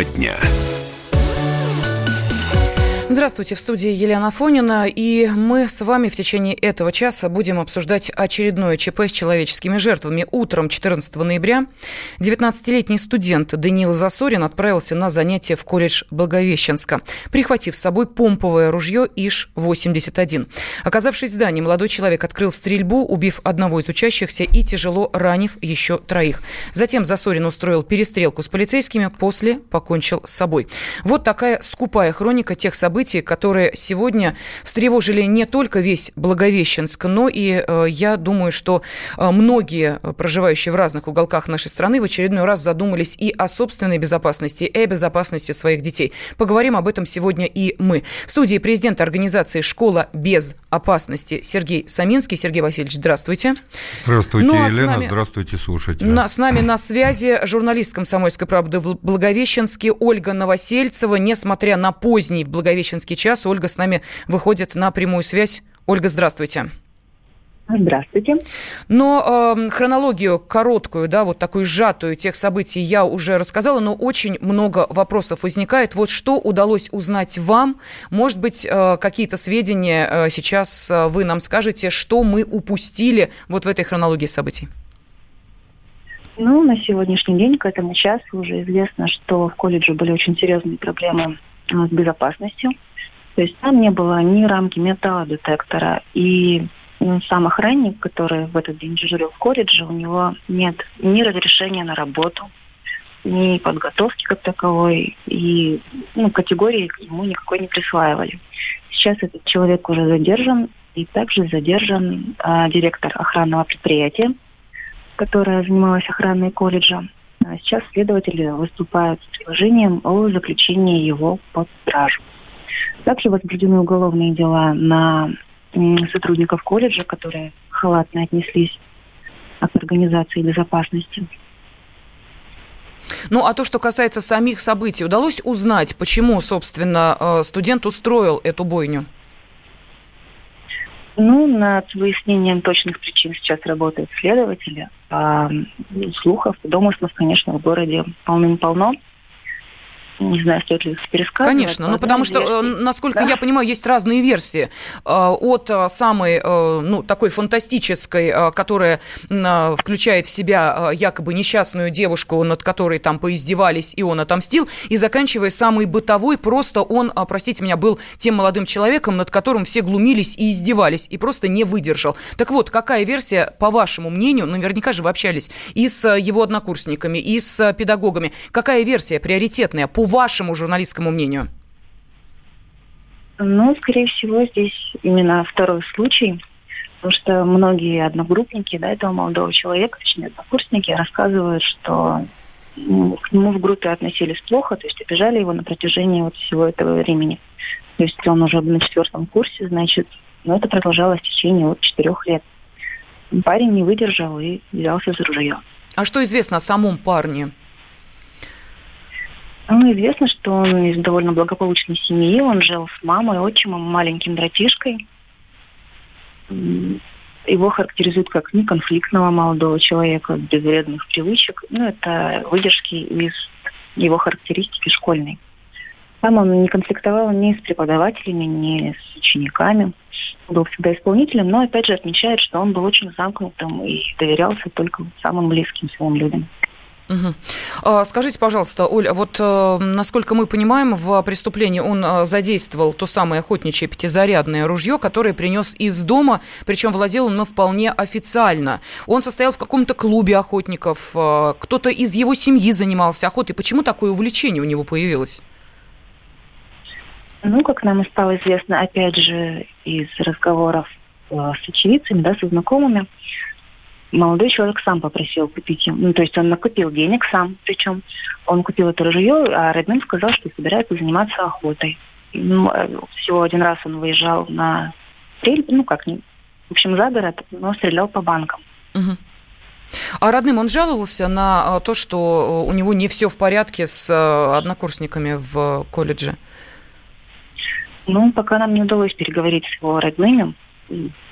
Тема дня. Здравствуйте, в студии Елена Фонина, и мы с вами в течение этого часа будем обсуждать очередное ЧП с человеческими жертвами. Утром 14 ноября 19-летний студент Даниил Засорин отправился на занятия в колледж Благовещенска, прихватив с собой помповое ружье ИШ-81. Оказавшись в здании, молодой человек открыл стрельбу, убив одного из учащихся и тяжело ранив еще троих. Затем Засорин устроил перестрелку с полицейскими, после покончил с собой. Вот такая скупая хроника тех событий, событий, которые сегодня встревожили не только весь Благовещенск, но и э, я думаю, что э, многие, проживающие в разных уголках нашей страны, в очередной раз задумались и о собственной безопасности, и о безопасности своих детей. Поговорим об этом сегодня и мы. В студии президент организации «Школа без опасности» Сергей Саминский. Сергей Васильевич, здравствуйте. Здравствуйте, ну, а Елена. Нами, здравствуйте, слушатели. На, с нами на связи журналист «Комсомольской правды» в Благовещенске Ольга Новосельцева. Несмотря на поздний в Благовещенске Благовещенский час. Ольга с нами выходит на прямую связь. Ольга, здравствуйте. Здравствуйте. Но э, хронологию короткую, да, вот такую сжатую тех событий я уже рассказала, но очень много вопросов возникает. Вот что удалось узнать вам? Может быть, э, какие-то сведения э, сейчас э, вы нам скажете, что мы упустили вот в этой хронологии событий? Ну, на сегодняшний день, к этому часу уже известно, что в колледже были очень серьезные проблемы с безопасностью. То есть там не было ни рамки металлодетектора, и сам охранник, который в этот день дежурил в колледже, у него нет ни разрешения на работу, ни подготовки как таковой, и ну, категории ему никакой не присваивали. Сейчас этот человек уже задержан, и также задержан э, директор охранного предприятия, которое занималось охраной колледжа. А сейчас следователи выступают с предложением о заключении его под стражу. Также возбуждены уголовные дела на сотрудников колледжа, которые халатно отнеслись к организации безопасности. Ну, а то, что касается самих событий, удалось узнать, почему, собственно, э, студент устроил эту бойню? Ну, над выяснением точных причин сейчас работают следователи. А слухов, домыслов, конечно, в городе полным-полно не знаю, стоит ли их пересказывать. Конечно, ну потому что, э, насколько да. я понимаю, есть разные версии. Э, от э, самой, ну, такой фантастической, которая включает в себя якобы несчастную девушку, над которой там поиздевались, и он отомстил, и заканчивая самой бытовой, просто он, простите меня, был тем молодым человеком, над которым все глумились и издевались, и просто не выдержал. Так вот, какая версия, по вашему мнению, наверняка же вы общались и с его однокурсниками, и с педагогами, какая версия приоритетная по вашему журналистскому мнению? Ну, скорее всего, здесь именно второй случай, потому что многие одногруппники да, этого молодого человека, точнее, однокурсники, рассказывают, что к нему в группе относились плохо, то есть обижали его на протяжении вот всего этого времени. То есть он уже на четвертом курсе, значит, но это продолжалось в течение вот четырех лет. Парень не выдержал и взялся за ружье. А что известно о самом парне? Ну, известно, что он из довольно благополучной семьи. Он жил с мамой, отчимом, маленьким братишкой. Его характеризуют как неконфликтного молодого человека, без вредных привычек. Ну, это выдержки из его характеристики школьной. Там он не конфликтовал ни с преподавателями, ни с учениками. Был всегда исполнителем, но опять же отмечает, что он был очень замкнутым и доверялся только самым близким своим людям. Угу. Скажите, пожалуйста, Оля, вот э, насколько мы понимаем, в преступлении он э, задействовал то самое охотничье пятизарядное ружье, которое принес из дома, причем владел он вполне официально. Он состоял в каком-то клубе охотников, э, кто-то из его семьи занимался охотой. Почему такое увлечение у него появилось? Ну, как нам стало известно, опять же, из разговоров с очевидцами, да, со знакомыми, молодой человек сам попросил купить ему. Ну, то есть он накопил денег сам, причем он купил это ружье, а родным сказал, что собирается заниматься охотой. Ну, э, всего один раз он выезжал на стрель, ну как в общем, за город, но стрелял по банкам. Угу. А родным он жаловался на э, то, что у него не все в порядке с э, однокурсниками в колледже? Ну, пока нам не удалось переговорить с его родными,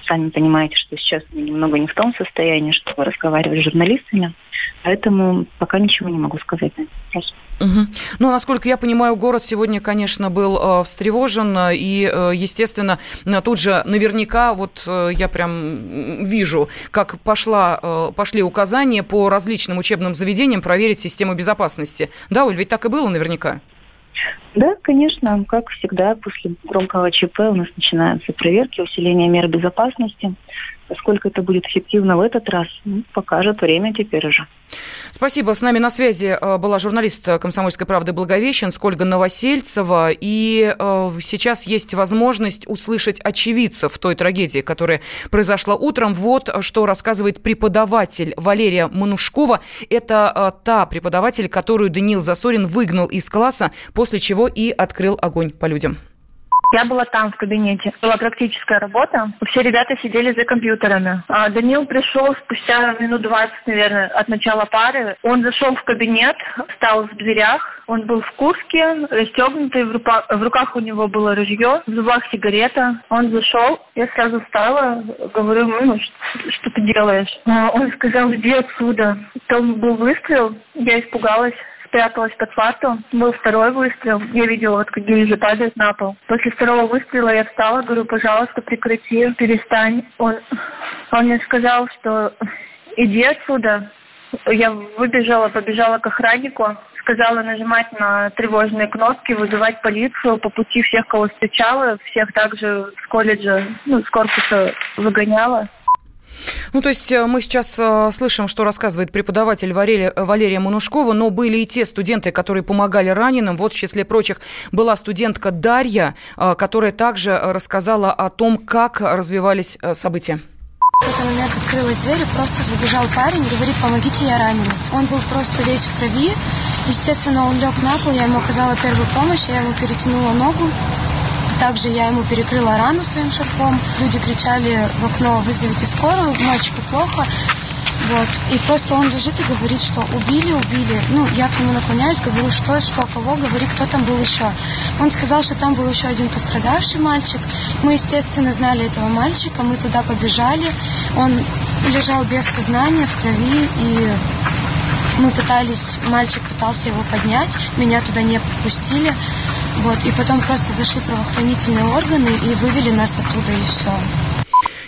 сами понимаете, что сейчас мы немного не в том состоянии, чтобы разговаривать с журналистами. Поэтому пока ничего не могу сказать на этот вопрос. Угу. Ну, насколько я понимаю, город сегодня, конечно, был э, встревожен, и, э, естественно, тут же наверняка, вот э, я прям вижу, как пошла, э, пошли указания по различным учебным заведениям проверить систему безопасности. Да, Оль, ведь так и было наверняка? Да, конечно, как всегда, после громкого ЧП у нас начинаются проверки, усиление мер безопасности. Насколько это будет эффективно в этот раз, ну, покажет время теперь уже. Спасибо. С нами на связи э, была журналист «Комсомольской правды» Благовещенск Ольга Новосельцева. И э, сейчас есть возможность услышать очевидцев той трагедии, которая произошла утром. Вот что рассказывает преподаватель Валерия Манушкова. Это э, та преподаватель, которую Даниил Засорин выгнал из класса, после чего и открыл огонь по людям. Я была там в кабинете. Была практическая работа. Все ребята сидели за компьютерами. А Данил пришел спустя минут 20, наверное, от начала пары. Он зашел в кабинет, встал в дверях. Он был в куртке, расстегнутый, в, руках, в руках у него было ружье, в зубах сигарета. Он зашел, я сразу встала, говорю, что, что ты делаешь? А он сказал, иди отсюда. Там был выстрел, я испугалась спряталась под фарту. Был второй выстрел. Я видела, вот как гильзы падают на пол. После второго выстрела я встала, говорю, пожалуйста, прекрати, перестань. Он, он мне сказал, что иди отсюда. Я выбежала, побежала к охраннику, сказала нажимать на тревожные кнопки, вызывать полицию. По пути всех, кого встречала, всех также с колледжа, ну, с корпуса выгоняла. Ну, то есть э, мы сейчас э, слышим, что рассказывает преподаватель Валерия, Валерия Манушкова, но были и те студенты, которые помогали раненым. Вот, в числе прочих, была студентка Дарья, э, которая также рассказала о том, как развивались события. В этот момент открылась дверь, и просто забежал парень, говорит, помогите, я раненый. Он был просто весь в крови. Естественно, он лег на пол, я ему оказала первую помощь, я ему перетянула ногу. Также я ему перекрыла рану своим шарфом. Люди кричали в окно «Вызовите скорую, мальчику плохо». Вот. И просто он лежит и говорит, что убили, убили. Ну, я к нему наклоняюсь, говорю, что, что, кого, говори, кто там был еще. Он сказал, что там был еще один пострадавший мальчик. Мы, естественно, знали этого мальчика, мы туда побежали. Он лежал без сознания, в крови, и мы пытались, мальчик пытался его поднять, меня туда не подпустили. Вот, и потом просто зашли правоохранительные органы и вывели нас оттуда, и все.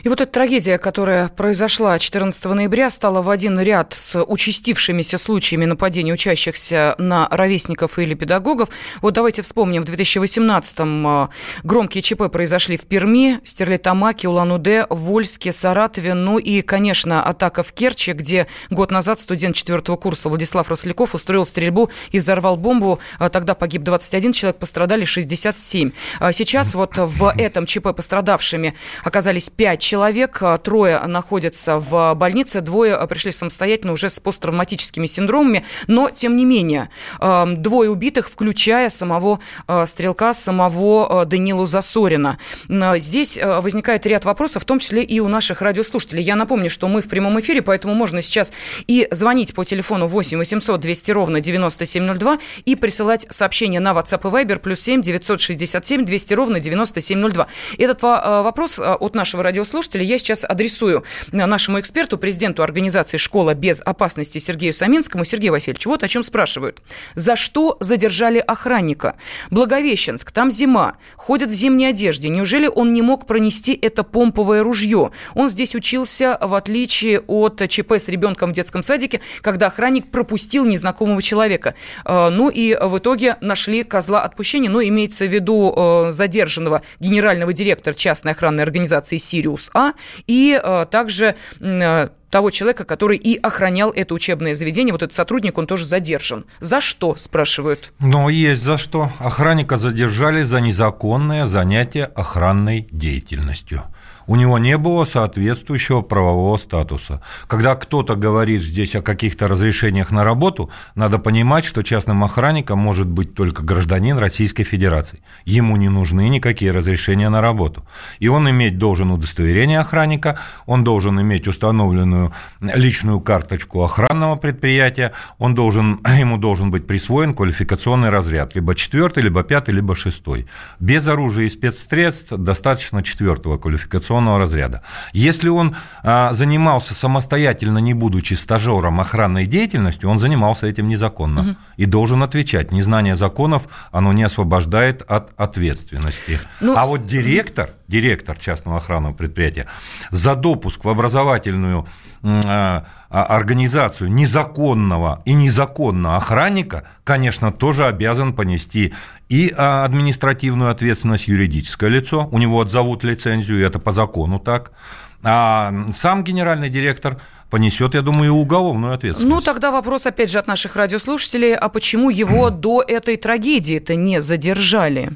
И вот эта трагедия, которая произошла 14 ноября, стала в один ряд с участившимися случаями нападений учащихся на ровесников или педагогов. Вот давайте вспомним, в 2018-м а, громкие ЧП произошли в Перми, Стерлитамаке, Улан-Удэ, Вольске, Саратове, ну и, конечно, атака в Керчи, где год назад студент четвертого курса Владислав Росляков устроил стрельбу и взорвал бомбу. А, тогда погиб 21 человек, пострадали 67. А сейчас вот в этом ЧП пострадавшими оказались 5 человек, а, трое находятся в больнице, двое пришли самостоятельно уже с посттравматическими синдромами, но, тем не менее, а, двое убитых, включая самого а, стрелка, самого Данилу Засорина. Здесь возникает ряд вопросов, в том числе и у наших радиослушателей. Я напомню, что мы в прямом эфире, поэтому можно сейчас и звонить по телефону 8 800 200 ровно 9702 и присылать сообщения на WhatsApp и Viber плюс 7 967 200 ровно 9702. Этот вопрос от нашего радиослушателя слушателей я сейчас адресую нашему эксперту, президенту организации «Школа без опасности» Сергею Саминскому. Сергей Васильевич, вот о чем спрашивают. За что задержали охранника? Благовещенск, там зима, ходят в зимней одежде. Неужели он не мог пронести это помповое ружье? Он здесь учился, в отличие от ЧП с ребенком в детском садике, когда охранник пропустил незнакомого человека. Э, ну и в итоге нашли козла отпущения, но имеется в виду э, задержанного генерального директора частной охранной организации «Сириус» А, и э, также э, того человека, который и охранял это учебное заведение. Вот этот сотрудник, он тоже задержан. За что, спрашивают? Ну, есть за что. Охранника задержали за незаконное занятие охранной деятельностью у него не было соответствующего правового статуса. Когда кто-то говорит здесь о каких-то разрешениях на работу, надо понимать, что частным охранником может быть только гражданин Российской Федерации. Ему не нужны никакие разрешения на работу. И он иметь должен удостоверение охранника, он должен иметь установленную личную карточку охранного предприятия, он должен, ему должен быть присвоен квалификационный разряд, либо четвертый, либо пятый, либо шестой. Без оружия и спецсредств достаточно четвертого квалификационного мобилизационного разряда. Если он а, занимался самостоятельно, не будучи стажером охранной деятельностью, он занимался этим незаконно угу. и должен отвечать. Незнание законов, оно не освобождает от ответственности. Ну, а вот директор, директор частного охранного предприятия за допуск в образовательную организацию незаконного и незаконного охранника, конечно, тоже обязан понести и а, административную ответственность юридическое лицо, у него отзовут лицензию, это по закону так, а сам генеральный директор понесет, я думаю, и уголовную ответственность. Ну, тогда вопрос, опять же, от наших радиослушателей, а почему его до этой трагедии-то не задержали?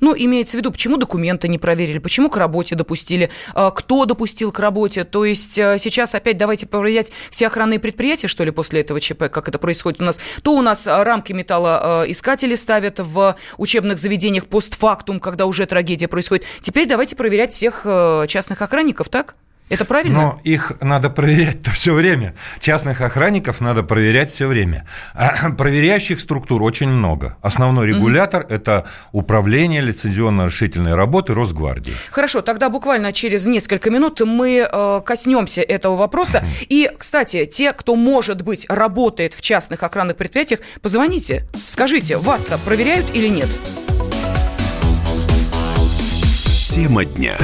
Ну, имеется в виду, почему документы не проверили, почему к работе допустили, а, кто допустил к работе. То есть а, сейчас опять давайте проверять все охранные предприятия, что ли, после этого ЧП, как это происходит у нас. То у нас а, рамки металлоискатели ставят в учебных заведениях постфактум, когда уже трагедия происходит. Теперь давайте проверять всех частных охранников, так? Это правильно? Но их надо проверять-то все время. Частных охранников надо проверять все время. А проверяющих структур очень много. Основной регулятор mm-hmm. – это управление лицензионно-разрешительной работы Росгвардии. Хорошо, тогда буквально через несколько минут мы э, коснемся этого вопроса. Mm-hmm. И, кстати, те, кто, может быть, работает в частных охранных предприятиях, позвоните, скажите, вас-то проверяют или нет? Тема дня.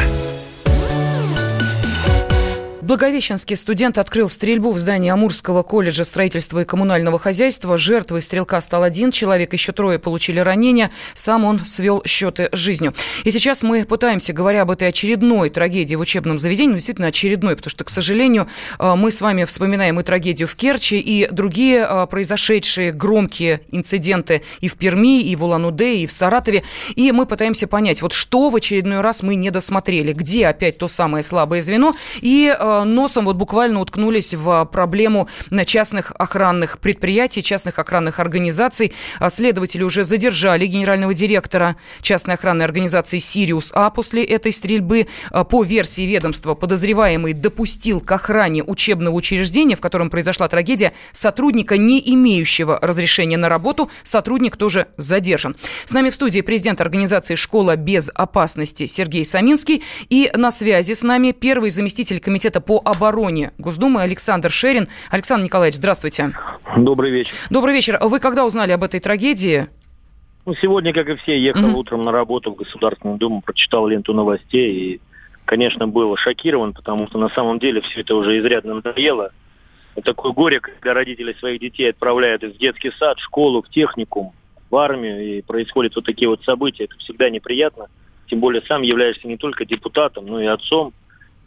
Благовещенский студент открыл стрельбу в здании Амурского колледжа строительства и коммунального хозяйства. Жертвой стрелка стал один человек, еще трое получили ранения. Сам он свел счеты с жизнью. И сейчас мы пытаемся, говоря об этой очередной трагедии в учебном заведении, ну, действительно очередной, потому что, к сожалению, э, мы с вами вспоминаем и трагедию в Керчи, и другие э, произошедшие громкие инциденты и в Перми, и в Улан-Удэ, и в Саратове. И мы пытаемся понять, вот что в очередной раз мы не досмотрели, где опять то самое слабое звено, и э, носом вот буквально уткнулись в проблему частных охранных предприятий, частных охранных организаций. А следователи уже задержали генерального директора частной охранной организации «Сириус А» после этой стрельбы. А, по версии ведомства, подозреваемый допустил к охране учебного учреждения, в котором произошла трагедия, сотрудника, не имеющего разрешения на работу. Сотрудник тоже задержан. С нами в студии президент организации «Школа без опасности» Сергей Саминский. И на связи с нами первый заместитель комитета по обороне Госдумы Александр Шерин. Александр Николаевич, здравствуйте. Добрый вечер. Добрый вечер. Вы когда узнали об этой трагедии? Ну, сегодня, как и все, ехал угу. утром на работу в Государственную Думу, прочитал ленту новостей и, конечно, был шокирован, потому что на самом деле все это уже изрядно надоело. Такое горе, когда родители своих детей отправляют в детский сад, в школу, в техникум, в армию, и происходят вот такие вот события. Это всегда неприятно. Тем более сам являешься не только депутатом, но и отцом.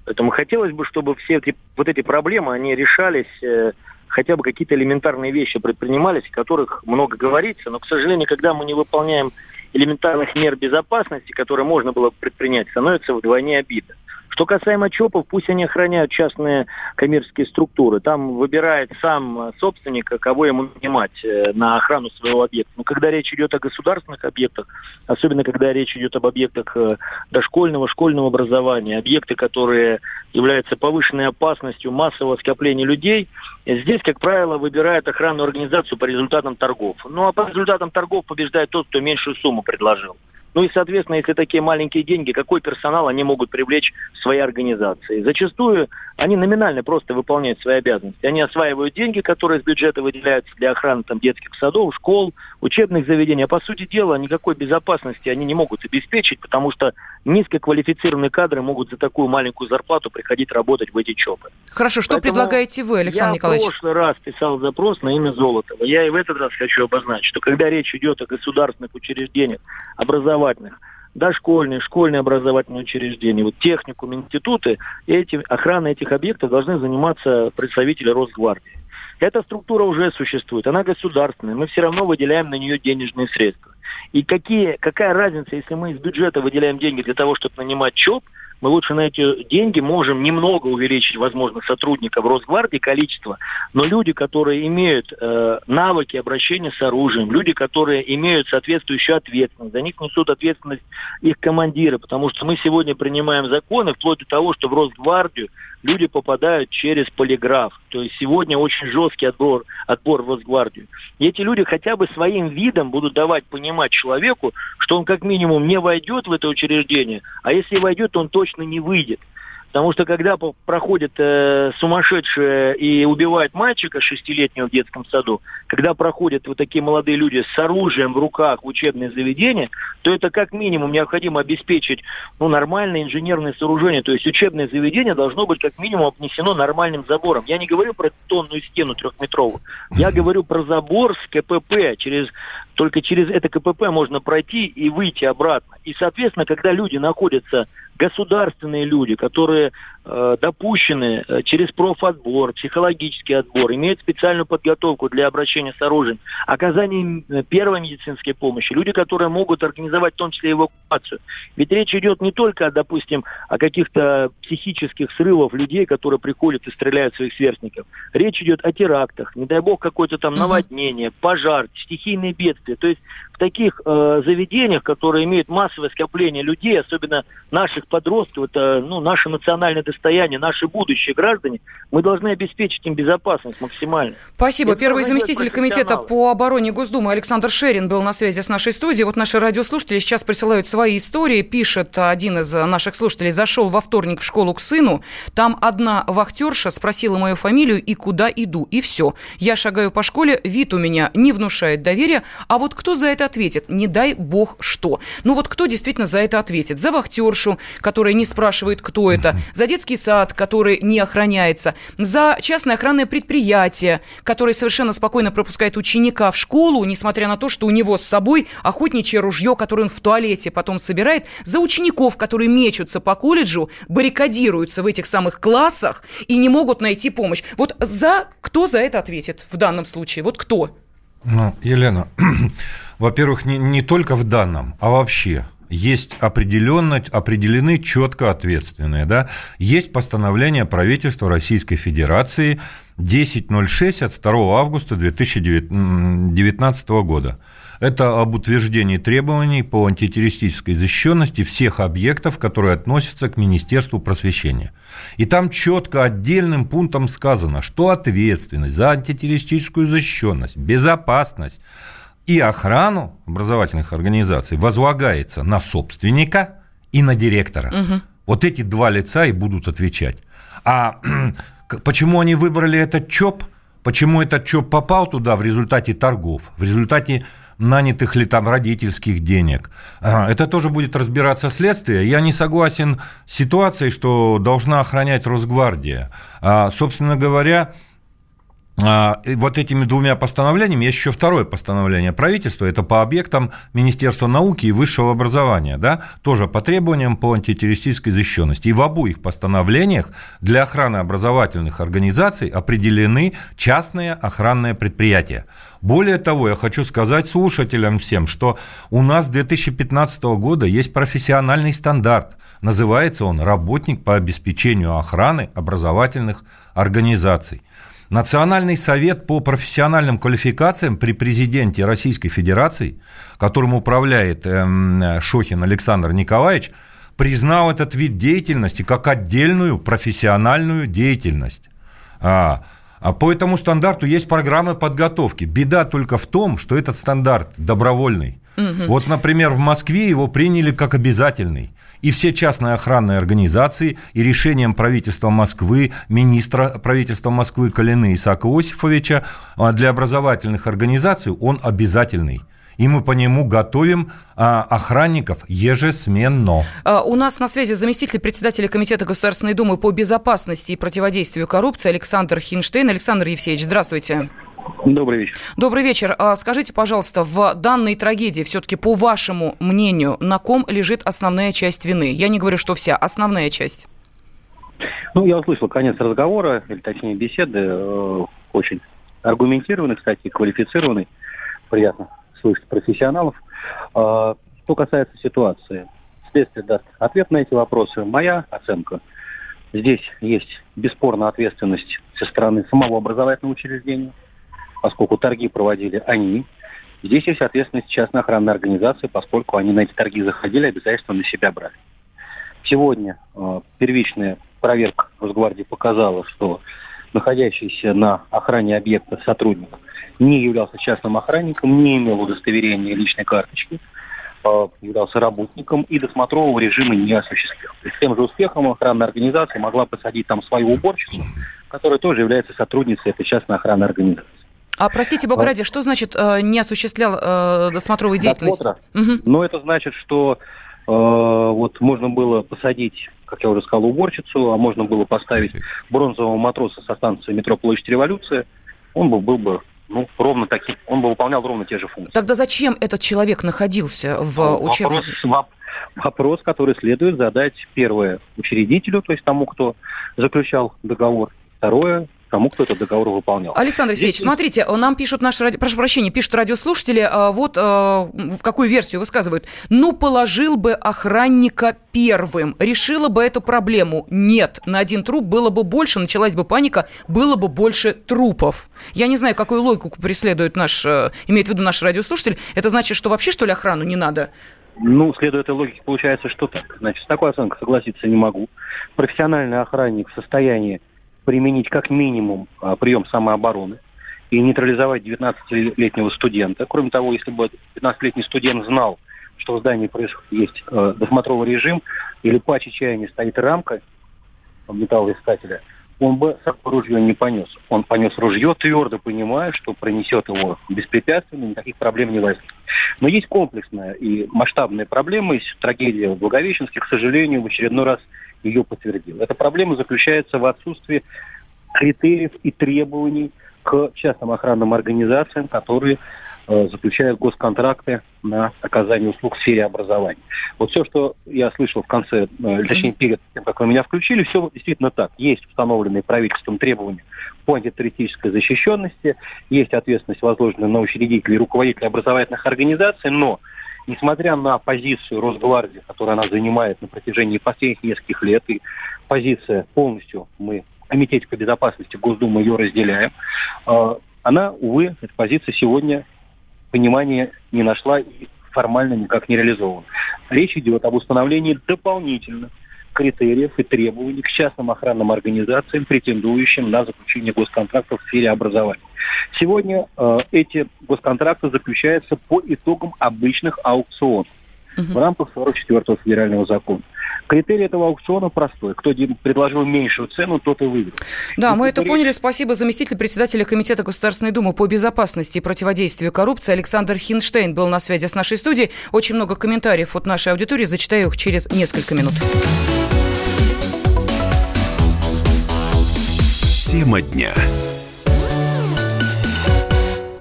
Поэтому хотелось бы, чтобы все эти, вот эти проблемы, они решались, э, хотя бы какие-то элементарные вещи предпринимались, о которых много говорится, но, к сожалению, когда мы не выполняем элементарных мер безопасности, которые можно было предпринять, становится вдвойне обидно. Что касаемо ЧОПов, пусть они охраняют частные коммерческие структуры. Там выбирает сам собственник, кого ему нанимать э, на охрану своего объекта. Но когда речь идет о государственных объектах, особенно когда речь идет об объектах э, дошкольного, школьного образования, объекты, которые являются повышенной опасностью массового скопления людей, здесь, как правило, выбирает охранную организацию по результатам торгов. Ну а по результатам торгов побеждает тот, кто меньшую сумму предложил. Ну и, соответственно, если такие маленькие деньги, какой персонал они могут привлечь в своей организации? Зачастую они номинально просто выполняют свои обязанности. Они осваивают деньги, которые из бюджета выделяются для охраны там, детских садов, школ, учебных заведений. А по сути дела, никакой безопасности они не могут обеспечить, потому что низкоквалифицированные кадры могут за такую маленькую зарплату приходить работать в эти ЧОПы. Хорошо, что Поэтому предлагаете вы, Александр я Николаевич? Я в прошлый раз писал запрос на имя Золотова. Я и в этот раз хочу обозначить, что когда речь идет о государственных учреждениях, образовательных, дошкольные, школьные образовательные учреждения, вот техникум, институты, эти, охрана этих объектов должны заниматься представители Росгвардии. Эта структура уже существует, она государственная, мы все равно выделяем на нее денежные средства. И какие, какая разница, если мы из бюджета выделяем деньги для того, чтобы нанимать ЧОП, мы лучше на эти деньги можем немного увеличить, возможно, сотрудников Росгвардии, количество, но люди, которые имеют э, навыки обращения с оружием, люди, которые имеют соответствующую ответственность, за них несут ответственность их командиры, потому что мы сегодня принимаем законы вплоть до того, что в Росгвардию люди попадают через полиграф. То есть сегодня очень жесткий отбор, отбор в Росгвардию. И эти люди хотя бы своим видом будут давать понимать человеку, что он как минимум не войдет в это учреждение, а если войдет, он точно не выйдет. Потому что когда проходит э, сумасшедшие и убивает мальчика шестилетнего в детском саду, когда проходят вот такие молодые люди с оружием в руках в учебное заведение, то это как минимум необходимо обеспечить ну, нормальное инженерное сооружение. То есть учебное заведение должно быть как минимум обнесено нормальным забором. Я не говорю про тонную стену трехметровую. Я говорю про забор с КПП. Через, только через это КПП можно пройти и выйти обратно. И, соответственно, когда люди находятся государственные люди, которые э, допущены э, через профотбор, психологический отбор, имеют специальную подготовку для обращения с оружием, оказание первой медицинской помощи, люди, которые могут организовать в том числе эвакуацию. Ведь речь идет не только, допустим, о каких-то психических срывах людей, которые приходят и стреляют своих сверстников. Речь идет о терактах, не дай бог какое-то там наводнение, пожар, стихийные бедствия. То есть в таких э, заведениях, которые имеют массовое скопление людей, особенно наших подростков, это ну, наше национальное достояние, наши будущие граждане, мы должны обеспечить им безопасность максимально. Спасибо. Это Первый заместитель комитета по обороне Госдумы Александр Шерин был на связи с нашей студией. Вот наши радиослушатели сейчас присылают свои истории. Пишет один из наших слушателей, зашел во вторник в школу к сыну, там одна вахтерша спросила мою фамилию и куда иду, и все. Я шагаю по школе, вид у меня не внушает доверия, а вот кто за это ответит? Не дай бог что. Ну вот кто действительно за это ответит? За вахтершу, которая не спрашивает, кто это, за детский сад, который не охраняется, за частное охранное предприятие, которое совершенно спокойно пропускает ученика в школу, несмотря на то, что у него с собой охотничье ружье, которое он в туалете потом собирает, за учеников, которые мечутся по колледжу, баррикадируются в этих самых классах и не могут найти помощь. Вот за кто за это ответит в данном случае? Вот кто? Ну, Елена, во-первых, не, не только в данном, а вообще есть определенно, определены четко ответственные. Да? Есть постановление правительства Российской Федерации 1006 от 2 августа 2019 года. Это об утверждении требований по антитеррористической защищенности всех объектов, которые относятся к Министерству просвещения. И там четко отдельным пунктом сказано, что ответственность за антитеррористическую защищенность, безопасность и охрану образовательных организаций возлагается на собственника и на директора. Угу. Вот эти два лица и будут отвечать. А почему они выбрали этот ЧОП? Почему этот ЧОП попал туда в результате торгов, в результате нанятых ли там родительских денег. А, это тоже будет разбираться следствие. Я не согласен с ситуацией, что должна охранять Росгвардия. А, собственно говоря, вот этими двумя постановлениями есть еще второе постановление правительства, это по объектам Министерства науки и высшего образования, да, тоже по требованиям по антитеррористической защищенности. И в обоих постановлениях для охраны образовательных организаций определены частные охранные предприятия. Более того, я хочу сказать слушателям всем, что у нас с 2015 года есть профессиональный стандарт. Называется он «Работник по обеспечению охраны образовательных организаций». Национальный совет по профессиональным квалификациям при президенте Российской Федерации, которым управляет эм, Шохин Александр Николаевич, признал этот вид деятельности как отдельную профессиональную деятельность. А, а по этому стандарту есть программы подготовки. Беда только в том, что этот стандарт добровольный. Угу. Вот, например, в Москве его приняли как обязательный и все частные охранные организации, и решением правительства Москвы, министра правительства Москвы Калины Исаака Осифовича а, для образовательных организаций он обязательный и мы по нему готовим а, охранников ежесменно. А, у нас на связи заместитель председателя Комитета Государственной Думы по безопасности и противодействию коррупции Александр Хинштейн. Александр Евсеевич, здравствуйте. Добрый вечер. Добрый вечер. А скажите, пожалуйста, в данной трагедии все-таки, по вашему мнению, на ком лежит основная часть вины? Я не говорю, что вся, основная часть. Ну, я услышал конец разговора, или точнее беседы, э, очень аргументированный, кстати, квалифицированный. Приятно слышать профессионалов. Э, что касается ситуации, следствие даст ответ на эти вопросы. Моя оценка. Здесь есть бесспорно ответственность со стороны самого образовательного учреждения – поскольку торги проводили они. Здесь есть ответственность частной охранной организации, поскольку они на эти торги заходили, обязательства на себя брали. Сегодня э, первичная проверка Росгвардии показала, что находящийся на охране объекта сотрудник не являлся частным охранником, не имел удостоверения личной карточки, э, являлся работником и досмотрового режима не осуществлял. И с тем же успехом охранная организация могла посадить там свою уборщицу, которая тоже является сотрудницей этой частной охранной организации. А простите, бога ради, что значит э, не осуществлял э, досмотровой деятельности? Досмотра? Угу. Ну, это значит, что э, вот можно было посадить, как я уже сказал, уборщицу, а можно было поставить бронзового матроса со станции метро Площадь Революция. Он был, был бы ну, ровно таким, он бы выполнял ровно те же функции. Тогда зачем этот человек находился в ну, учебном... Вопрос, вопрос, который следует задать, первое, учредителю, то есть тому, кто заключал договор, второе, тому, кто этот договор выполнял. Александр Алексеевич, Здесь... смотрите, нам пишут наши, ради... прошу прощения, пишут радиослушатели, а, вот а, в какую версию высказывают. Ну, положил бы охранника первым, решила бы эту проблему. Нет, на один труп было бы больше, началась бы паника, было бы больше трупов. Я не знаю, какую логику преследует наш, э, имеет в виду наш радиослушатель. Это значит, что вообще, что ли, охрану не надо? Ну, следуя этой логике, получается, что так. Значит, с такой оценкой согласиться не могу. Профессиональный охранник в состоянии применить как минимум а, прием самообороны и нейтрализовать 19-летнего студента. Кроме того, если бы 15-летний студент знал, что в здании есть э, досмотровый режим, или по чаяния стоит рамка металлоискателя, он бы сам ружье не понес. Он понес ружье, твердо понимая, что пронесет его беспрепятственно, никаких проблем не возникнет. Но есть комплексная и масштабная проблема. Есть трагедия в Благовещенске, к сожалению, в очередной раз ее подтвердил. Эта проблема заключается в отсутствии критериев и требований к частным охранным организациям, которые э, заключают госконтракты на оказание услуг в сфере образования. Вот все, что я слышал в конце, э, точнее перед тем, как вы меня включили, все действительно так. Есть установленные правительством требования по антитеррористической защищенности, есть ответственность, возложенная на учредителей и руководителей образовательных организаций, но несмотря на позицию Росгвардии, которую она занимает на протяжении последних нескольких лет, и позиция полностью мы Комитете по безопасности Госдумы ее разделяем, э, она, увы, эта позиция сегодня понимания не нашла и формально никак не реализована. Речь идет об установлении дополнительных критериев и требований к частным охранным организациям, претендующим на заключение госконтрактов в сфере образования. Сегодня э, эти госконтракты заключаются по итогам обычных аукционов угу. в рамках 44-го федерального закона. Критерий этого аукциона простой. Кто предложил меньшую цену, тот и выиграл. Да, и мы это поняли. Спасибо. Заместитель председателя Комитета Государственной Думы по безопасности и противодействию коррупции Александр Хинштейн был на связи с нашей студией. Очень много комментариев от нашей аудитории. Зачитаю их через несколько минут. Тема дня.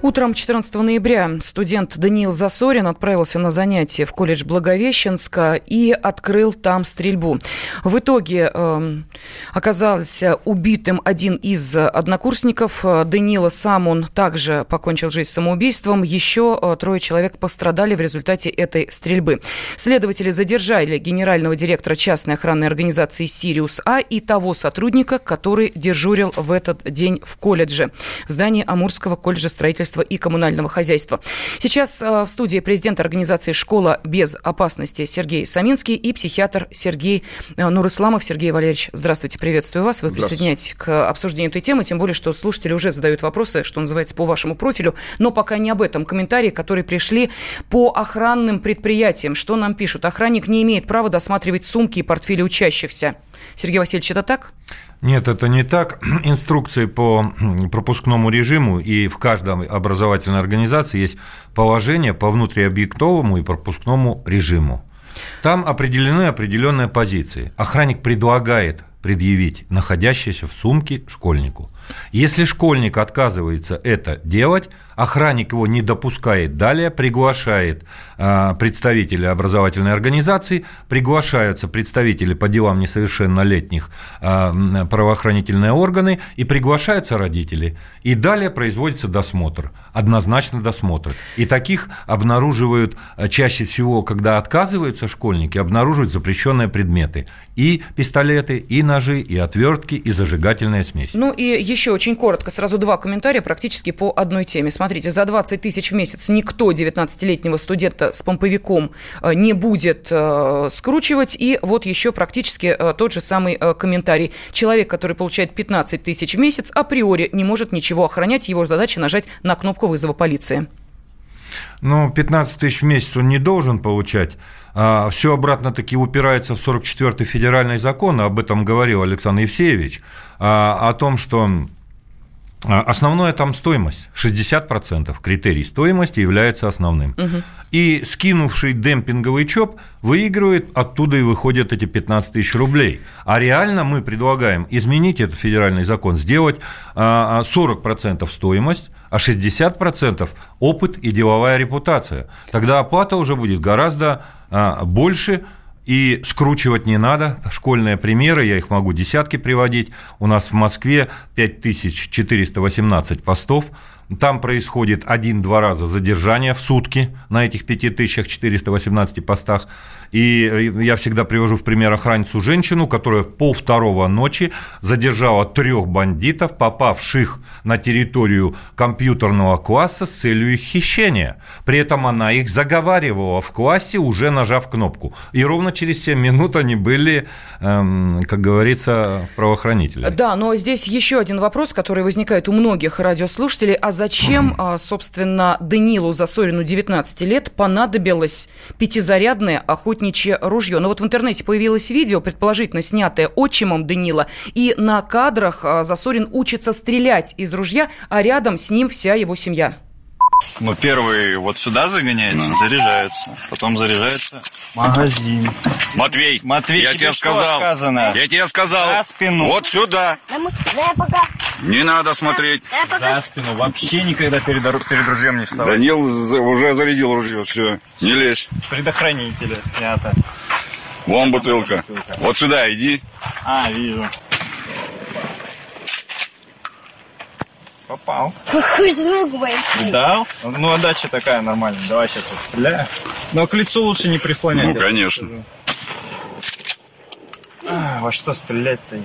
Утром 14 ноября студент Даниил Засорин отправился на занятия в колледж Благовещенска и открыл там стрельбу. В итоге э, оказался убитым один из однокурсников. Даниила сам он также покончил жизнь самоубийством. Еще э, трое человек пострадали в результате этой стрельбы. Следователи задержали генерального директора частной охранной организации «Сириус А» и того сотрудника, который дежурил в этот день в колледже, в здании Амурского колледжа строительства строительства и коммунального хозяйства. Сейчас э, в студии президент организации «Школа без опасности» Сергей Саминский и психиатр Сергей э, Нурисламов. Сергей Валерьевич, здравствуйте, приветствую вас. Вы присоединяетесь к обсуждению этой темы, тем более, что слушатели уже задают вопросы, что называется, по вашему профилю, но пока не об этом. Комментарии, которые пришли по охранным предприятиям. Что нам пишут? Охранник не имеет права досматривать сумки и портфели учащихся. Сергей Васильевич, это так? Нет, это не так. Инструкции по пропускному режиму и в каждой образовательной организации есть положение по внутриобъектовому и пропускному режиму. Там определены определенные позиции. Охранник предлагает предъявить находящийся в сумке школьнику. Если школьник отказывается это делать, охранник его не допускает далее, приглашает э, представителей образовательной организации, приглашаются представители по делам несовершеннолетних э, правоохранительные органы и приглашаются родители. И далее производится досмотр, однозначно досмотр. И таких обнаруживают э, чаще всего, когда отказываются школьники, обнаруживают запрещенные предметы. И пистолеты, и ножи, и отвертки, и зажигательная смесь. Ну и еще очень коротко, сразу два комментария практически по одной теме. Смотрите, за 20 тысяч в месяц никто 19-летнего студента с помповиком э, не будет э, скручивать. И вот еще практически э, тот же самый комментарий. Человек, который получает 15 тысяч в месяц, априори не может ничего охранять. Его задача нажать на кнопку вызова полиции. Ну, 15 тысяч в месяц он не должен получать. А все обратно-таки упирается в 44-й федеральный закон, об этом говорил Александр Евсеевич, а, о том, что а, Основное там стоимость. 60% критерий стоимости является основным. Угу. И скинувший демпинговый ЧОП выигрывает, оттуда и выходят эти 15 тысяч рублей. А реально мы предлагаем изменить этот федеральный закон, сделать 40% стоимость, а 60% опыт и деловая репутация. Тогда оплата уже будет гораздо больше, и скручивать не надо. Школьные примеры, я их могу десятки приводить. У нас в Москве 5418 постов. Там происходит один-два раза задержание в сутки на этих 5418 постах. И э, я всегда привожу в пример охранницу женщину, которая пол второго ночи задержала трех бандитов, попавших на территорию компьютерного класса с целью их хищения. При этом она их заговаривала в классе, уже нажав кнопку. И ровно через 7 минут они были, эм, как говорится, правоохранители. Да, но здесь еще один вопрос, который возникает у многих радиослушателей. А зачем, а, собственно, Данилу Засорину 19 лет понадобилось пятизарядное охотничье охотничье ружье. Но вот в интернете появилось видео, предположительно снятое отчимом Данила, и на кадрах а, Засорин учится стрелять из ружья, а рядом с ним вся его семья. Ну, первый вот сюда загоняется, ну. заряжается. Потом заряжается магазин. Матвей, Матвей, я тебе сказал. Сказано? Я тебе сказал. За спину. Вот сюда. Не надо смотреть. За спину. Вообще никогда перед, перед ружьем не вставай. Данил уже зарядил ружье, все. Не лезь. Предохранители снято. Вон бутылка. Вот сюда иди. А, вижу. Попал. Какой звук был. Дал? Ну, отдача такая нормальная. Давай сейчас вот стреляю. Но к лицу лучше не прислонять. Ну, конечно. А, во что стрелять-то,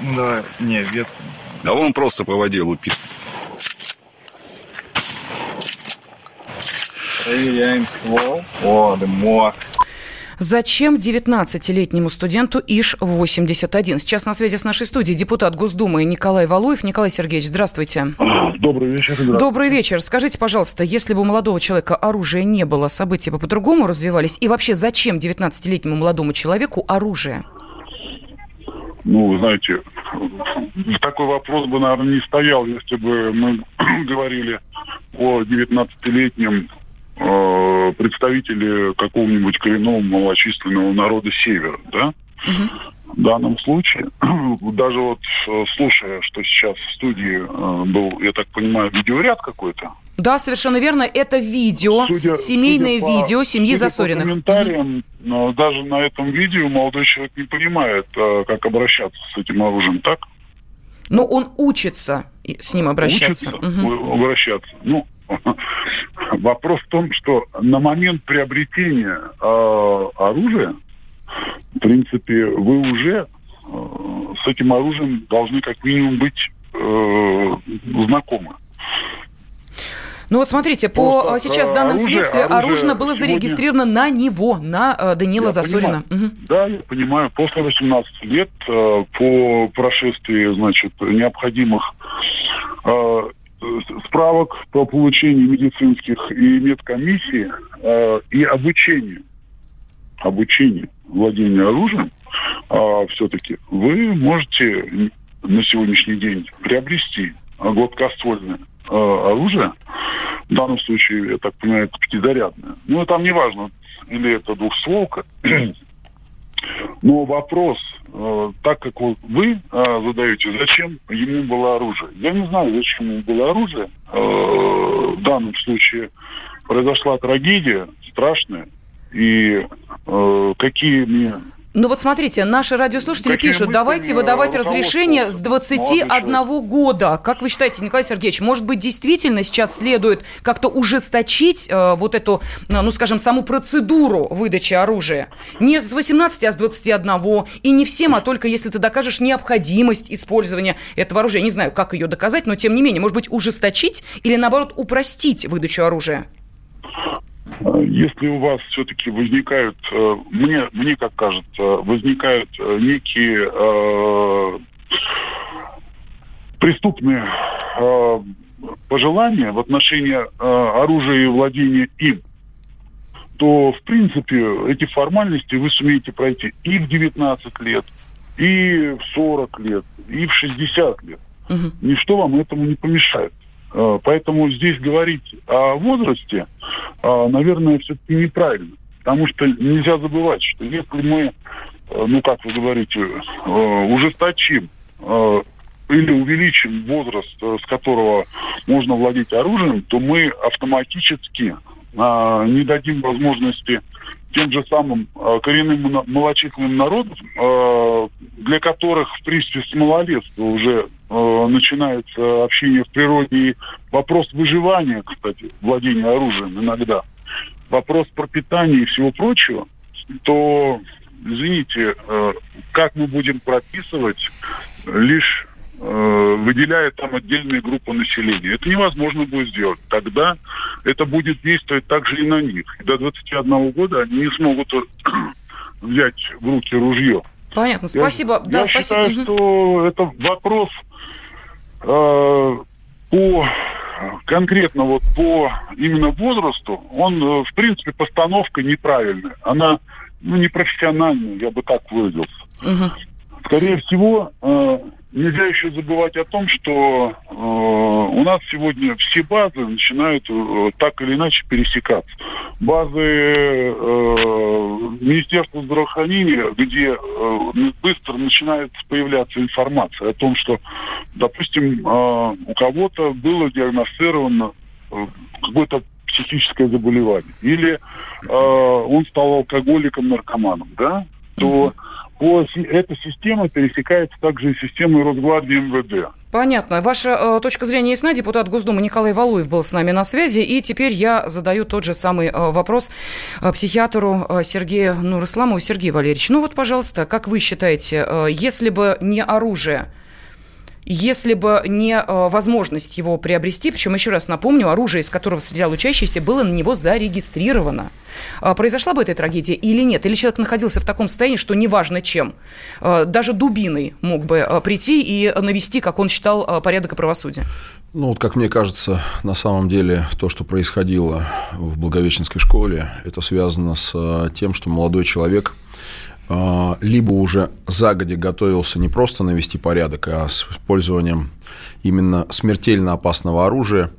Ну, давай. Не, ветку. Да он просто по воде лупит. Проверяем ствол. О, дымок. Зачем 19-летнему студенту ИШ-81? Сейчас на связи с нашей студией депутат Госдумы Николай Валуев. Николай Сергеевич, здравствуйте. Добрый вечер. Здравствуйте. Добрый вечер. Скажите, пожалуйста, если бы у молодого человека оружия не было, события бы по-другому развивались? И вообще, зачем 19-летнему молодому человеку оружие? Ну, вы знаете, такой вопрос бы, наверное, не стоял, если бы мы говорили о 19-летнем э, представители какого-нибудь коренного малочисленного народа Севера, да? В данном случае, даже вот э, слушая, что сейчас в студии э, был, я так понимаю, видеоряд какой-то. Да, совершенно верно. Это видео, судя, семейное судя видео по, семьи судя Засориных. По комментариям, угу. даже на этом видео молодой человек не понимает, как обращаться с этим оружием, так? Но он учится с ним обращаться. Учится угу. обращаться. Ну, Вопрос в том, что на момент приобретения э, оружия, в принципе, вы уже э, с этим оружием должны как минимум быть э, знакомы. Ну вот смотрите, по Просто, сейчас э, данным оружие, следствия оружие оружие было сегодня... зарегистрировано на него, на э, Данила я Засорина. Угу. Да, я понимаю. После 18 лет э, по прошествии, значит, необходимых э, справок по получению медицинских и медкомиссии э, и обучению, обучению владению оружием, э, все-таки вы можете на сегодняшний день приобрести гладкоствольное э, оружие, в данном случае, я так понимаю, это пятизарядное. Ну, там не важно, или это двухстволка, но вопрос, э, так как вы э, задаете, зачем ему было оружие? Я не знаю, зачем ему было оружие. Э, в данном случае произошла трагедия страшная. И какие мне Ну вот смотрите, наши радиослушатели Какие пишут, давайте выдавать разрешение с 21 года. Как вы считаете, Николай Сергеевич, может быть, действительно сейчас следует как-то ужесточить э, вот эту, ну, ну, скажем, саму процедуру выдачи оружия? Не с 18, а с 21. И не всем, а только если ты докажешь необходимость использования этого оружия. Я не знаю, как ее доказать, но тем не менее, может быть, ужесточить или, наоборот, упростить выдачу оружия? Если у вас все-таки возникают, э, мне, мне как кажется, возникают э, некие э, преступные э, пожелания в отношении э, оружия и владения им, то, в принципе, эти формальности вы сумеете пройти и в 19 лет, и в 40 лет, и в 60 лет. Угу. Ничто вам этому не помешает. Э, поэтому здесь говорить о возрасте, э, наверное, все-таки неправильно. Потому что нельзя забывать, что если мы, э, ну как вы говорите, ужесточим или увеличим возраст, с которого можно владеть оружием, то мы автоматически не дадим возможности тем же самым коренным малочисленным народам, для которых, в принципе, с малолетства уже э, начинается общение в природе и вопрос выживания, кстати, владения оружием иногда, вопрос пропитания и всего прочего, то, извините, э, как мы будем прописывать лишь э, выделяя там отдельные группы населения. Это невозможно будет сделать. Тогда это будет действовать также и на них. До 21 года они не смогут взять в руки ружье. Понятно, спасибо. Я, да, я спасибо. считаю, что это вопрос по конкретно вот по именно возрасту, он, э, в принципе, постановка неправильная. Она ну, непрофессиональная, я бы так выразился. Угу. Скорее всего, э, нельзя еще забывать о том, что э, у нас сегодня все базы начинают э, так или иначе пересекаться. Базы э, Министерства здравоохранения, где э, быстро начинает появляться информация о том, что, допустим, э, у кого-то было диагностировано э, какое-то психическое заболевание, или э, он стал алкоголиком, наркоманом, да, то по, эта система пересекается также и системой Росгвардии МВД. Понятно. Ваша э, точка зрения ясна. Депутат Госдумы Николай Валуев был с нами на связи. И теперь я задаю тот же самый э, вопрос э, психиатру э, Сергею Нурисламову. Сергей Валерьевич, ну вот, пожалуйста, как вы считаете, э, если бы не оружие, если бы не э, возможность его приобрести, причем еще раз напомню, оружие, из которого стрелял учащийся, было на него зарегистрировано. А произошла бы эта трагедия или нет? Или человек находился в таком состоянии, что неважно чем, э, даже дубиной мог бы э, прийти и навести, как он считал, порядок и правосудие? Ну, вот как мне кажется, на самом деле то, что происходило в Благовещенской школе, это связано с тем, что молодой человек либо уже загоди готовился не просто навести порядок, а с использованием именно смертельно опасного оружия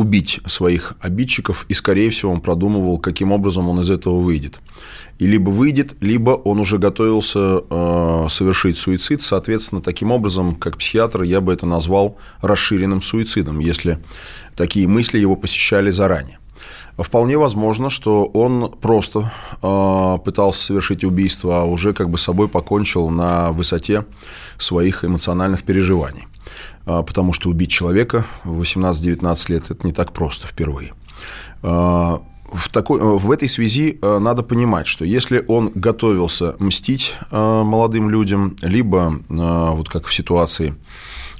убить своих обидчиков, и, скорее всего, он продумывал, каким образом он из этого выйдет. И либо выйдет, либо он уже готовился э, совершить суицид. Соответственно, таким образом, как психиатр, я бы это назвал расширенным суицидом, если такие мысли его посещали заранее. Вполне возможно, что он просто э, пытался совершить убийство, а уже как бы собой покончил на высоте своих эмоциональных переживаний. Э, потому что убить человека в 18-19 лет – это не так просто впервые. Э, в, такой, в этой связи надо понимать, что если он готовился мстить молодым людям, либо, вот как в ситуации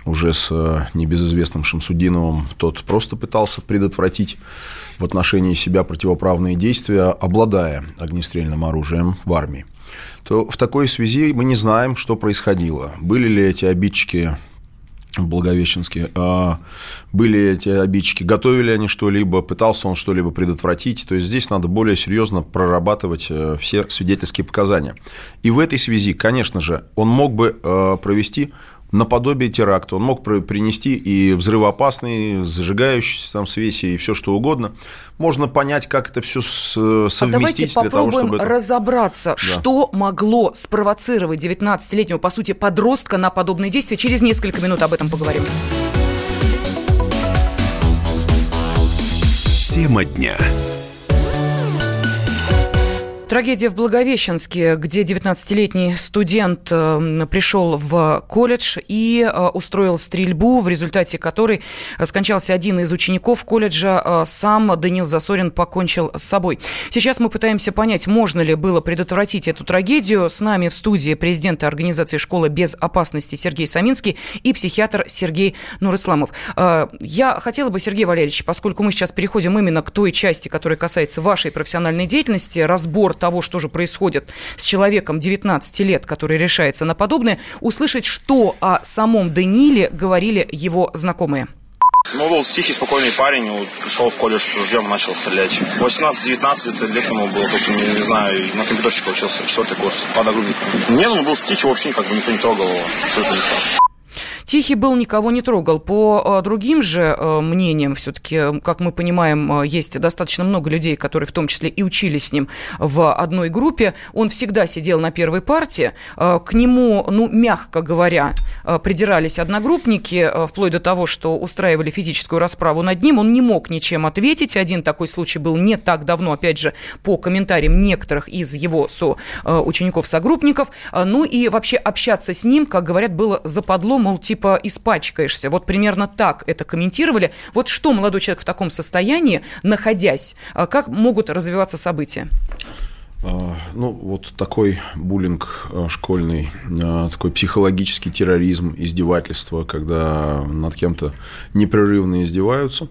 уже с небезызвестным Шамсудиновым, тот просто пытался предотвратить в отношении себя противоправные действия, обладая огнестрельным оружием в армии, то в такой связи мы не знаем, что происходило. Были ли эти обидчики Благовещенские. А были эти обидчики, готовили они что-либо, пытался он что-либо предотвратить. То есть здесь надо более серьезно прорабатывать э, все свидетельские показания. И в этой связи, конечно же, он мог бы э, провести наподобие теракта. Он мог принести и взрывоопасные, зажигающиеся там свеси и все что угодно. Можно понять, как это все совместить. А давайте попробуем того, чтобы это... разобраться, да. что могло спровоцировать 19-летнего, по сути, подростка на подобные действия. Через несколько минут об этом поговорим. Тема дня. Трагедия в Благовещенске, где 19-летний студент э, пришел в колледж и э, устроил стрельбу, в результате которой скончался один из учеников колледжа. Э, сам Данил Засорин покончил с собой. Сейчас мы пытаемся понять, можно ли было предотвратить эту трагедию. С нами в студии президент организации «Школа без опасности» Сергей Саминский и психиатр Сергей Нурисламов. Я хотела бы, Сергей Валерьевич, поскольку мы сейчас переходим именно к той части, которая касается вашей профессиональной деятельности, разбор того, что же происходит с человеком 19 лет, который решается на подобное, услышать, что о самом Даниле говорили его знакомые. Ну, был тихий, спокойный парень, вот, пришел в колледж с ружьем, начал стрелять. 18-19 лет ему было, точно не, не знаю, на компьютерщика учился, четвертый курс, под огрудником. Нет, он был тихий, вообще как бы никто не трогал его, абсолютно никто. Тихий был, никого не трогал. По э, другим же э, мнениям, все-таки, как мы понимаем, э, есть достаточно много людей, которые в том числе и учились с ним в одной группе. Он всегда сидел на первой партии. К нему, ну, мягко говоря, придирались одногруппники, вплоть до того, что устраивали физическую расправу над ним. Он не мог ничем ответить. Один такой случай был не так давно, опять же, по комментариям некоторых из его со учеников-согруппников. Ну и вообще общаться с ним, как говорят, было западло, мол, типа типа испачкаешься. Вот примерно так это комментировали. Вот что молодой человек в таком состоянии, находясь, а как могут развиваться события? А, ну, вот такой буллинг а, школьный, а, такой психологический терроризм, издевательство, когда над кем-то непрерывно издеваются,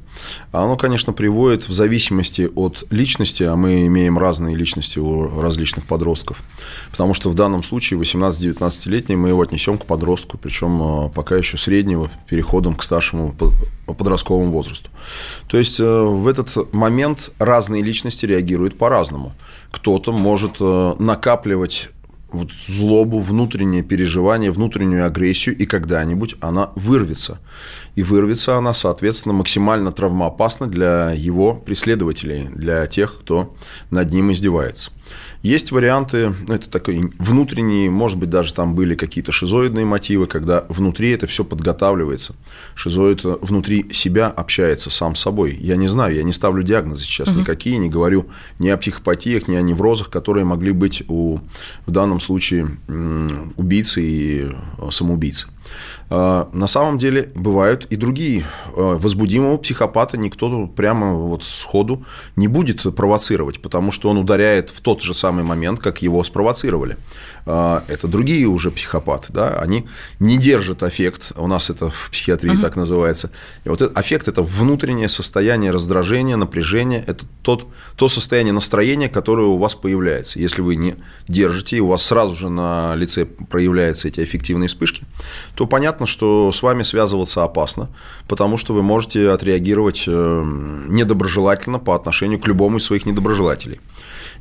оно, конечно, приводит в зависимости от личности, а мы имеем разные личности у различных подростков, потому что в данном случае 18-19-летний мы его отнесем к подростку, причем пока еще среднего, переходом к старшему подростковому возрасту. То есть в этот момент разные личности реагируют по-разному – кто-то может э, накапливать вот злобу, внутреннее переживание, внутреннюю агрессию, и когда-нибудь она вырвется. И вырвется она, соответственно, максимально травмоопасна для его преследователей, для тех, кто над ним издевается. Есть варианты, ну, это такой внутренние, может быть, даже там были какие-то шизоидные мотивы, когда внутри это все подготавливается. Шизоид внутри себя общается сам с собой. Я не знаю, я не ставлю диагнозы сейчас угу. никакие, не говорю ни о психопатиях, ни о неврозах, которые могли быть у, в данном случае, убийцы и самоубийцы. А, на самом деле бывают и другие. А, возбудимого психопата никто прямо вот сходу не будет провоцировать, потому что он ударяет в тот же самый момент, как его спровоцировали. А, это другие уже психопаты, да, они не держат аффект, у нас это в психиатрии uh-huh. так называется. И вот этот аффект – это внутреннее состояние раздражения, напряжения, это тот, то состояние настроения, которое у вас появляется. Если вы не держите, и у вас сразу же на лице проявляются эти аффективные вспышки, то понятно, что с вами связываться опасно, потому что вы можете отреагировать э, недоброжелательно по отношению к любому из своих недоброжелателей.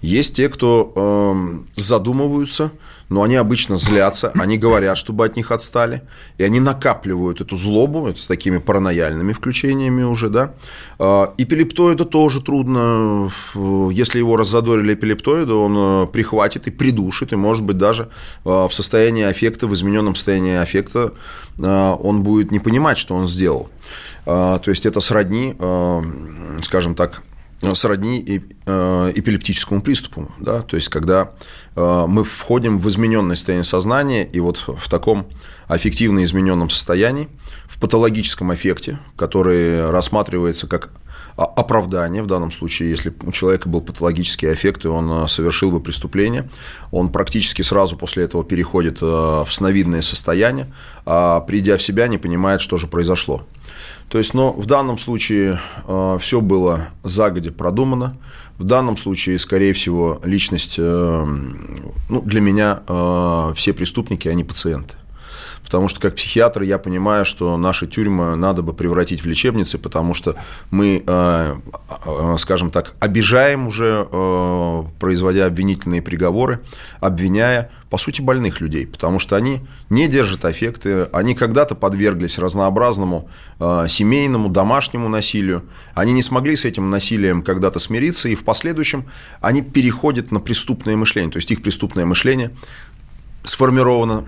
Есть те, кто э, задумываются, но они обычно злятся, они говорят, чтобы от них отстали, и они накапливают эту злобу, это с такими паранояльными включениями уже, да. Э, эпилептоида тоже трудно, если его раззадорили эпилептоида, он э, прихватит и придушит, и, может быть, даже э, в состоянии аффекта, в измененном состоянии аффекта, э, он будет не понимать, что он сделал. То есть это сродни, скажем так, сродни э, эпилептическому приступу, да, то есть когда э, мы входим в измененное состояние сознания, и вот в таком аффективно измененном состоянии, в патологическом эффекте, который рассматривается как оправдание, в данном случае, если у человека был патологический эффект, и он э, совершил бы преступление, он практически сразу после этого переходит в сновидное состояние, а придя в себя, не понимает, что же произошло. То есть, но в данном случае э, все было загодя продумано. В данном случае, скорее всего, личность, э, ну, для меня э, все преступники, они пациенты. Потому что как психиатр я понимаю, что наши тюрьмы надо бы превратить в лечебницы, потому что мы, э, э, скажем так, обижаем уже, э, производя обвинительные приговоры, обвиняя, по сути, больных людей, потому что они не держат аффекты, они когда-то подверглись разнообразному семейному, домашнему насилию, они не смогли с этим насилием когда-то смириться, и в последующем они переходят на преступное мышление, то есть их преступное мышление сформировано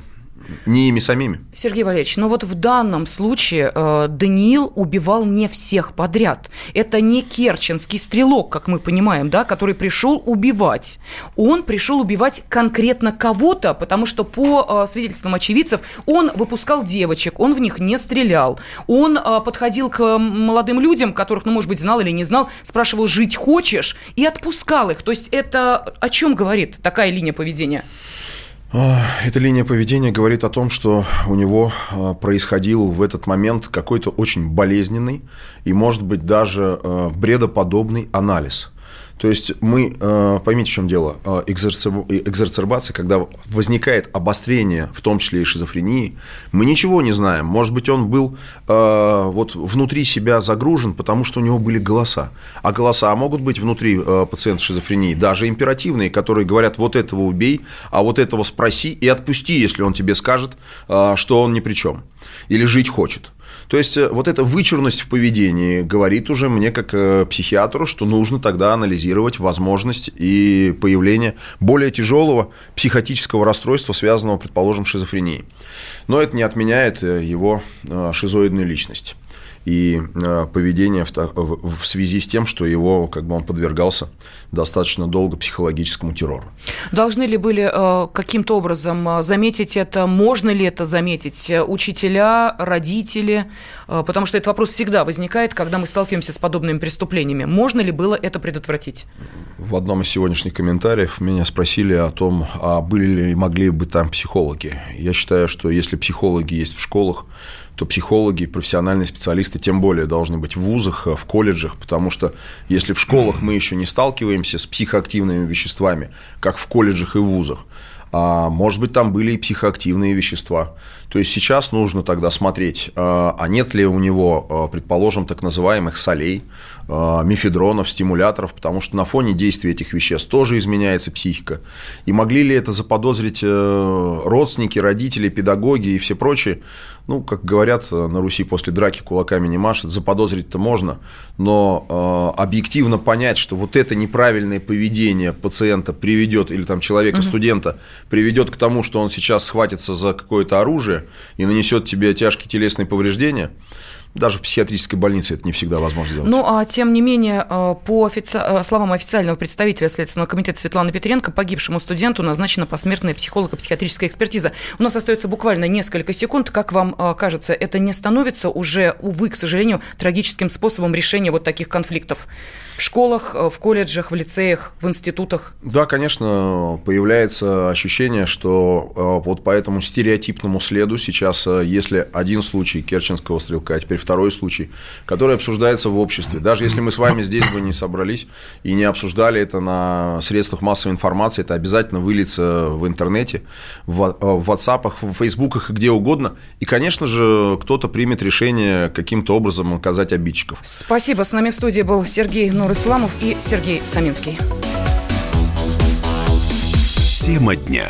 Не ими самими. Сергей Валерьевич, но вот в данном случае э, Даниил убивал не всех подряд. Это не керченский стрелок, как мы понимаем, да, который пришел убивать. Он пришел убивать конкретно кого-то, потому что по э, свидетельствам очевидцев он выпускал девочек, он в них не стрелял. Он э, подходил к молодым людям, которых, ну, может быть, знал или не знал, спрашивал, жить хочешь, и отпускал их. То есть это о чем говорит такая линия поведения? Эта линия поведения говорит о том, что у него а, происходил в этот момент какой-то очень болезненный и, может быть, даже а, бредоподобный анализ – то есть мы, э, поймите, в чем дело, э, экзерцербация, когда возникает обострение, в том числе и шизофрении, мы ничего не знаем. Может быть, он был э, вот внутри себя загружен, потому что у него были голоса. А голоса могут быть внутри пациента шизофрении, даже императивные, которые говорят, вот этого убей, а вот этого спроси и отпусти, если он тебе скажет, что он ни при чем. Или жить хочет. То есть э, вот эта вычурность в поведении говорит уже мне как э, психиатру, что нужно тогда анализировать возможность и появление более тяжелого психотического расстройства, связанного, предположим, с шизофренией. Но это не отменяет э, его шизоидную личность и э, поведение в, в, в связи с тем, что его, как бы он подвергался достаточно долго психологическому террору. Должны ли были э, каким-то образом э, заметить это? Можно ли это заметить? Учителя, родители? Потому что этот вопрос всегда возникает, когда мы сталкиваемся с подобными преступлениями. Можно ли было это предотвратить? В одном из сегодняшних комментариев меня спросили о том, а были ли могли бы там психологи. Я считаю, что если психологи есть в школах, то психологи, профессиональные специалисты тем более должны быть в вузах, в колледжах, потому что если в школах мы еще не сталкиваемся с психоактивными веществами, как в колледжах и вузах, а, может быть, там были и психоактивные вещества. То есть сейчас нужно тогда смотреть, а, а нет ли у него, а, предположим, так называемых солей, мифедронов, стимуляторов, потому что на фоне действия этих веществ тоже изменяется психика. И могли ли это заподозрить э, родственники, родители, педагоги и все прочие? Ну, как говорят, э, на Руси после драки кулаками не машет, заподозрить-то можно, но э, объективно понять, что вот это неправильное поведение пациента приведет, или там человека, студента, приведет к тому, что он сейчас схватится за какое-то оружие, и нанесет тебе тяжкие телесные повреждения, даже в психиатрической больнице это не всегда возможно сделать. Ну, а тем не менее, э, по офици... Э, словам официального представителя Следственного комитета Светланы Петренко, погибшему студенту назначена посмертная психолого-психиатрическая экспертиза. У нас остается буквально несколько секунд. Как вам э, кажется, это не становится уже, увы, к сожалению, трагическим способом решения вот таких конфликтов? в школах, в колледжах, в лицеях, в институтах? Да, конечно, появляется ощущение, что вот по этому стереотипному следу сейчас, если один случай керченского стрелка, а теперь второй случай, который обсуждается в обществе. Даже если мы с вами здесь бы не собрались и не обсуждали это на средствах массовой информации, это обязательно выльется в интернете, в WhatsApp, в Фейсбуках и где угодно. И, конечно же, кто-то примет решение каким-то образом оказать обидчиков. Спасибо. С нами в студии был Сергей Нурисламов и Сергей Саминский. Тема дня.